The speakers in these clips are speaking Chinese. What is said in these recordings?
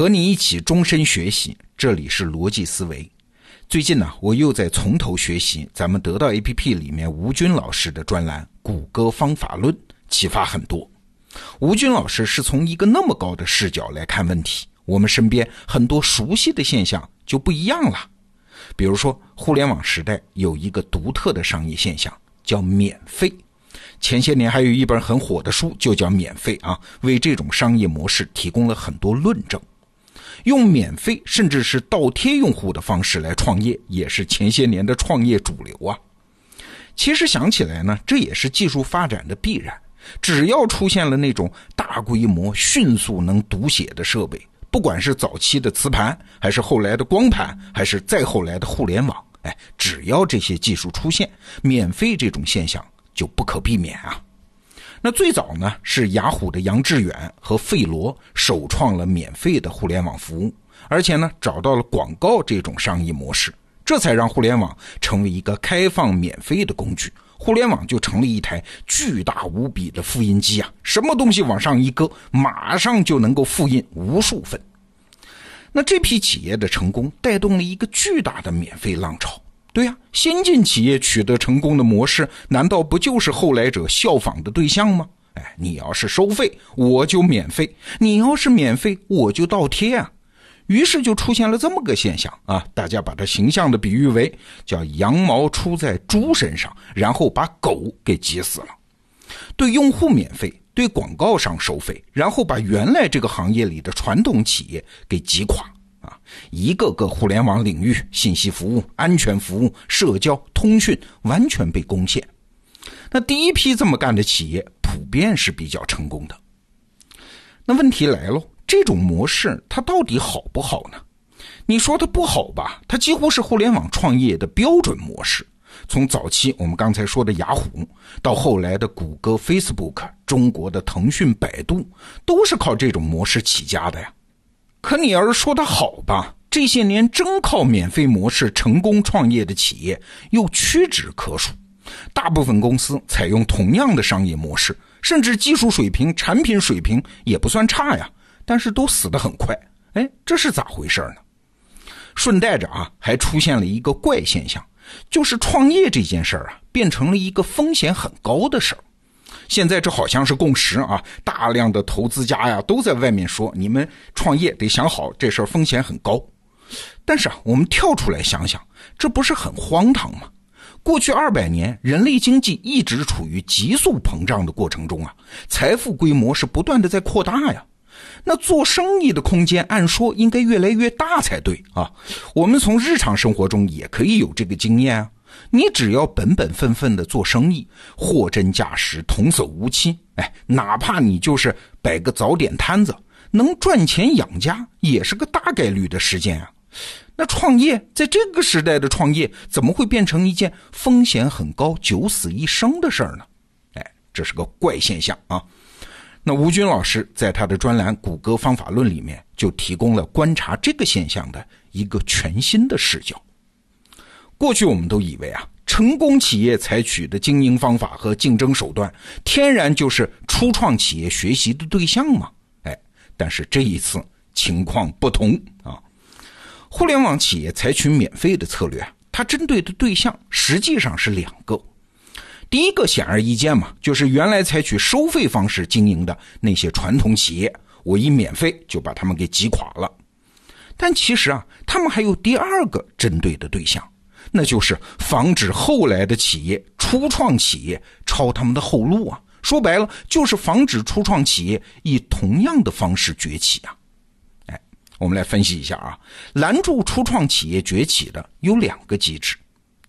和你一起终身学习，这里是逻辑思维。最近呢，我又在从头学习咱们得到 APP 里面吴军老师的专栏《谷歌方法论》，启发很多。吴军老师是从一个那么高的视角来看问题，我们身边很多熟悉的现象就不一样了。比如说，互联网时代有一个独特的商业现象，叫免费。前些年还有一本很火的书，就叫《免费》啊，为这种商业模式提供了很多论证。用免费甚至是倒贴用户的方式来创业，也是前些年的创业主流啊。其实想起来呢，这也是技术发展的必然。只要出现了那种大规模、迅速能读写的设备，不管是早期的磁盘，还是后来的光盘，还是再后来的互联网，哎，只要这些技术出现，免费这种现象。就不可避免啊。那最早呢是雅虎的杨致远和费罗首创了免费的互联网服务，而且呢找到了广告这种商业模式，这才让互联网成为一个开放免费的工具。互联网就成了一台巨大无比的复印机啊，什么东西往上一搁，马上就能够复印无数份。那这批企业的成功带动了一个巨大的免费浪潮。对呀，先进企业取得成功的模式，难道不就是后来者效仿的对象吗？哎，你要是收费，我就免费；你要是免费，我就倒贴啊。于是就出现了这么个现象啊，大家把它形象的比喻为叫羊毛出在猪身上，然后把狗给挤死了。对用户免费，对广告商收费，然后把原来这个行业里的传统企业给挤垮。一个个互联网领域，信息服务、安全服务、社交、通讯完全被攻陷。那第一批这么干的企业，普遍是比较成功的。那问题来了，这种模式它到底好不好呢？你说它不好吧？它几乎是互联网创业的标准模式。从早期我们刚才说的雅虎，到后来的谷歌、Facebook，中国的腾讯、百度，都是靠这种模式起家的呀。可你要是说它好吧，这些年真靠免费模式成功创业的企业又屈指可数。大部分公司采用同样的商业模式，甚至技术水平、产品水平也不算差呀，但是都死得很快。哎，这是咋回事呢？顺带着啊，还出现了一个怪现象，就是创业这件事啊，变成了一个风险很高的事儿。现在这好像是共识啊！大量的投资家呀都在外面说，你们创业得想好，这事儿风险很高。但是啊，我们跳出来想想，这不是很荒唐吗？过去二百年，人类经济一直处于急速膨胀的过程中啊，财富规模是不断的在扩大呀。那做生意的空间，按说应该越来越大才对啊。我们从日常生活中也可以有这个经验啊。你只要本本分分的做生意，货真价实，童叟无欺，哎，哪怕你就是摆个早点摊子，能赚钱养家，也是个大概率的事件啊。那创业在这个时代的创业，怎么会变成一件风险很高、九死一生的事儿呢？哎，这是个怪现象啊。那吴军老师在他的专栏《谷歌方法论》里面，就提供了观察这个现象的一个全新的视角。过去我们都以为啊，成功企业采取的经营方法和竞争手段，天然就是初创企业学习的对象嘛。哎，但是这一次情况不同啊。互联网企业采取免费的策略，它针对的对象实际上是两个。第一个显而易见嘛，就是原来采取收费方式经营的那些传统企业，我一免费就把他们给击垮了。但其实啊，他们还有第二个针对的对象。那就是防止后来的企业、初创企业抄他们的后路啊！说白了，就是防止初创企业以同样的方式崛起啊！哎，我们来分析一下啊，拦住初创企业崛起的有两个机制：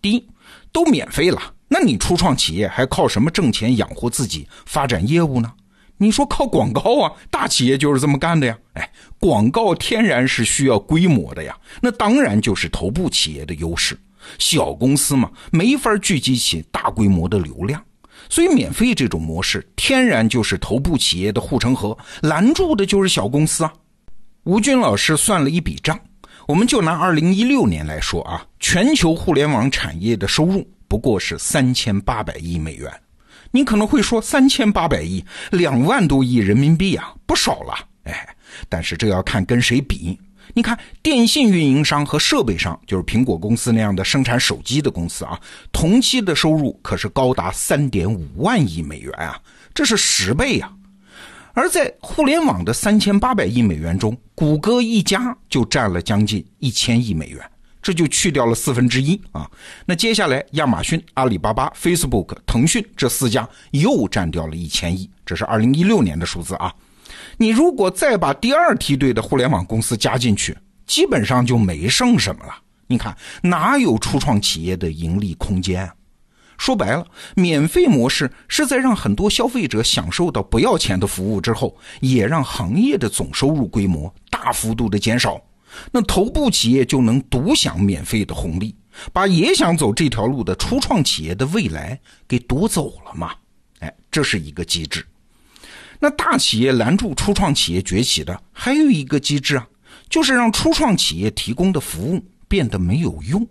第一，都免费了，那你初创企业还靠什么挣钱养活自己、发展业务呢？你说靠广告啊？大企业就是这么干的呀！哎，广告天然是需要规模的呀，那当然就是头部企业的优势。小公司嘛，没法聚集起大规模的流量，所以免费这种模式天然就是头部企业的护城河，拦住的就是小公司啊。吴军老师算了一笔账，我们就拿二零一六年来说啊，全球互联网产业的收入不过是三千八百亿美元。你可能会说，三千八百亿，两万多亿人民币啊，不少了。哎，但是这要看跟谁比。你看，电信运营商和设备商，就是苹果公司那样的生产手机的公司啊，同期的收入可是高达三点五万亿美元啊，这是十倍呀。而在互联网的三千八百亿美元中，谷歌一家就占了将近一千亿美元，这就去掉了四分之一啊。那接下来，亚马逊、阿里巴巴、Facebook、腾讯这四家又占掉了一千亿，这是二零一六年的数字啊。你如果再把第二梯队的互联网公司加进去，基本上就没剩什么了。你看哪有初创企业的盈利空间？说白了，免费模式是在让很多消费者享受到不要钱的服务之后，也让行业的总收入规模大幅度的减少。那头部企业就能独享免费的红利，把也想走这条路的初创企业的未来给夺走了嘛？哎，这是一个机制。那大企业拦住初创企业崛起的还有一个机制啊，就是让初创企业提供的服务变得没有用。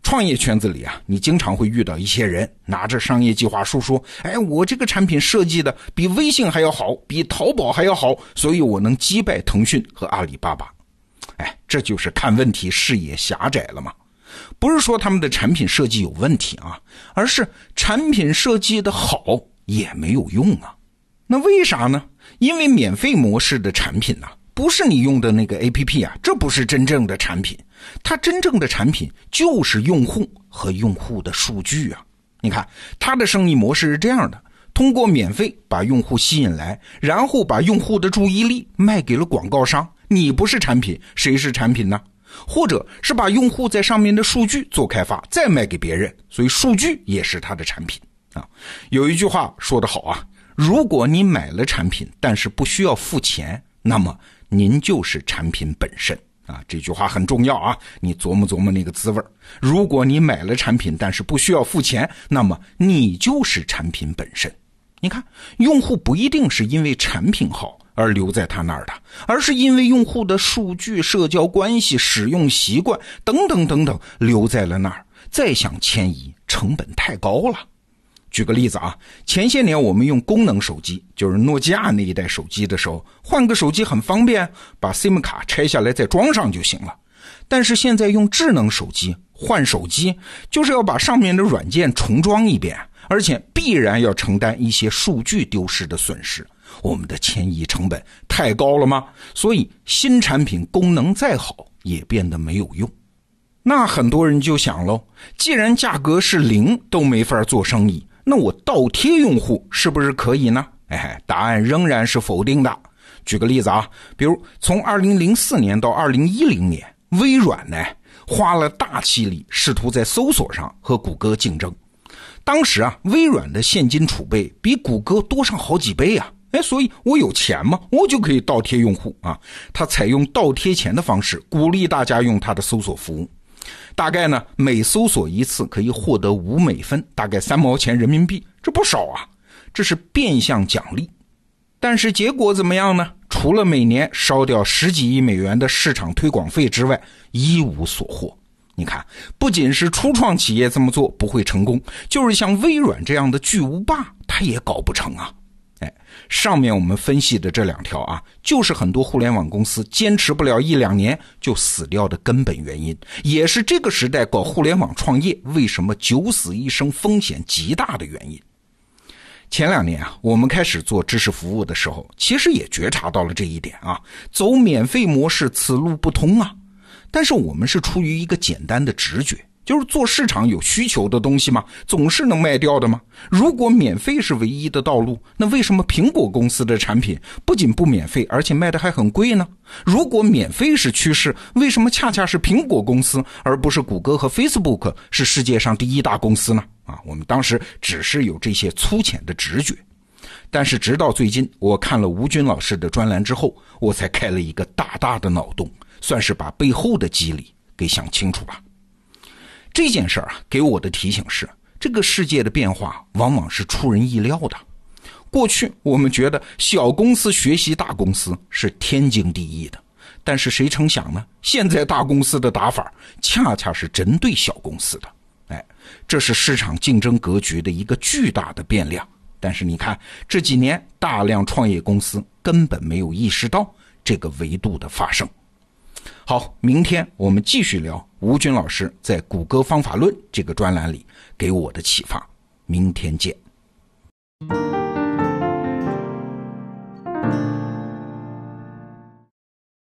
创业圈子里啊，你经常会遇到一些人拿着商业计划书说：“哎，我这个产品设计的比微信还要好，比淘宝还要好，所以我能击败腾讯和阿里巴巴。”哎，这就是看问题视野狭窄了嘛？不是说他们的产品设计有问题啊，而是产品设计的好也没有用啊。那为啥呢？因为免费模式的产品呢，不是你用的那个 A P P 啊，这不是真正的产品，它真正的产品就是用户和用户的数据啊。你看，它的生意模式是这样的：通过免费把用户吸引来，然后把用户的注意力卖给了广告商。你不是产品，谁是产品呢？或者是把用户在上面的数据做开发，再卖给别人，所以数据也是它的产品啊。有一句话说得好啊。如果你买了产品，但是不需要付钱，那么您就是产品本身啊！这句话很重要啊，你琢磨琢磨那个滋味如果你买了产品，但是不需要付钱，那么你就是产品本身。你看，用户不一定是因为产品好而留在他那儿的，而是因为用户的数据、社交关系、使用习惯等等等等留在了那儿。再想迁移，成本太高了。举个例子啊，前些年我们用功能手机，就是诺基亚那一代手机的时候，换个手机很方便，把 SIM 卡拆下来再装上就行了。但是现在用智能手机换手机，就是要把上面的软件重装一遍，而且必然要承担一些数据丢失的损失。我们的迁移成本太高了吗？所以新产品功能再好也变得没有用。那很多人就想喽，既然价格是零都没法做生意。那我倒贴用户是不是可以呢？哎，答案仍然是否定的。举个例子啊，比如从二零零四年到二零一零年，微软呢花了大气力试图在搜索上和谷歌竞争。当时啊，微软的现金储备比谷歌多上好几倍啊！哎，所以我有钱嘛，我就可以倒贴用户啊。他采用倒贴钱的方式鼓励大家用他的搜索服务。大概呢，每搜索一次可以获得五美分，大概三毛钱人民币，这不少啊！这是变相奖励，但是结果怎么样呢？除了每年烧掉十几亿美元的市场推广费之外，一无所获。你看，不仅是初创企业这么做不会成功，就是像微软这样的巨无霸，它也搞不成啊！哎上面我们分析的这两条啊，就是很多互联网公司坚持不了一两年就死掉的根本原因，也是这个时代搞互联网创业为什么九死一生、风险极大的原因。前两年啊，我们开始做知识服务的时候，其实也觉察到了这一点啊，走免费模式此路不通啊。但是我们是出于一个简单的直觉。就是做市场有需求的东西吗？总是能卖掉的吗？如果免费是唯一的道路，那为什么苹果公司的产品不仅不免费，而且卖的还很贵呢？如果免费是趋势，为什么恰恰是苹果公司，而不是谷歌和 Facebook 是世界上第一大公司呢？啊，我们当时只是有这些粗浅的直觉，但是直到最近，我看了吴军老师的专栏之后，我才开了一个大大的脑洞，算是把背后的机理给想清楚了。这件事儿啊，给我的提醒是：这个世界的变化往往是出人意料的。过去我们觉得小公司学习大公司是天经地义的，但是谁成想呢？现在大公司的打法恰恰是针对小公司的。哎，这是市场竞争格局的一个巨大的变量。但是你看这几年，大量创业公司根本没有意识到这个维度的发生。好，明天我们继续聊吴军老师在《谷歌方法论》这个专栏里给我的启发。明天见。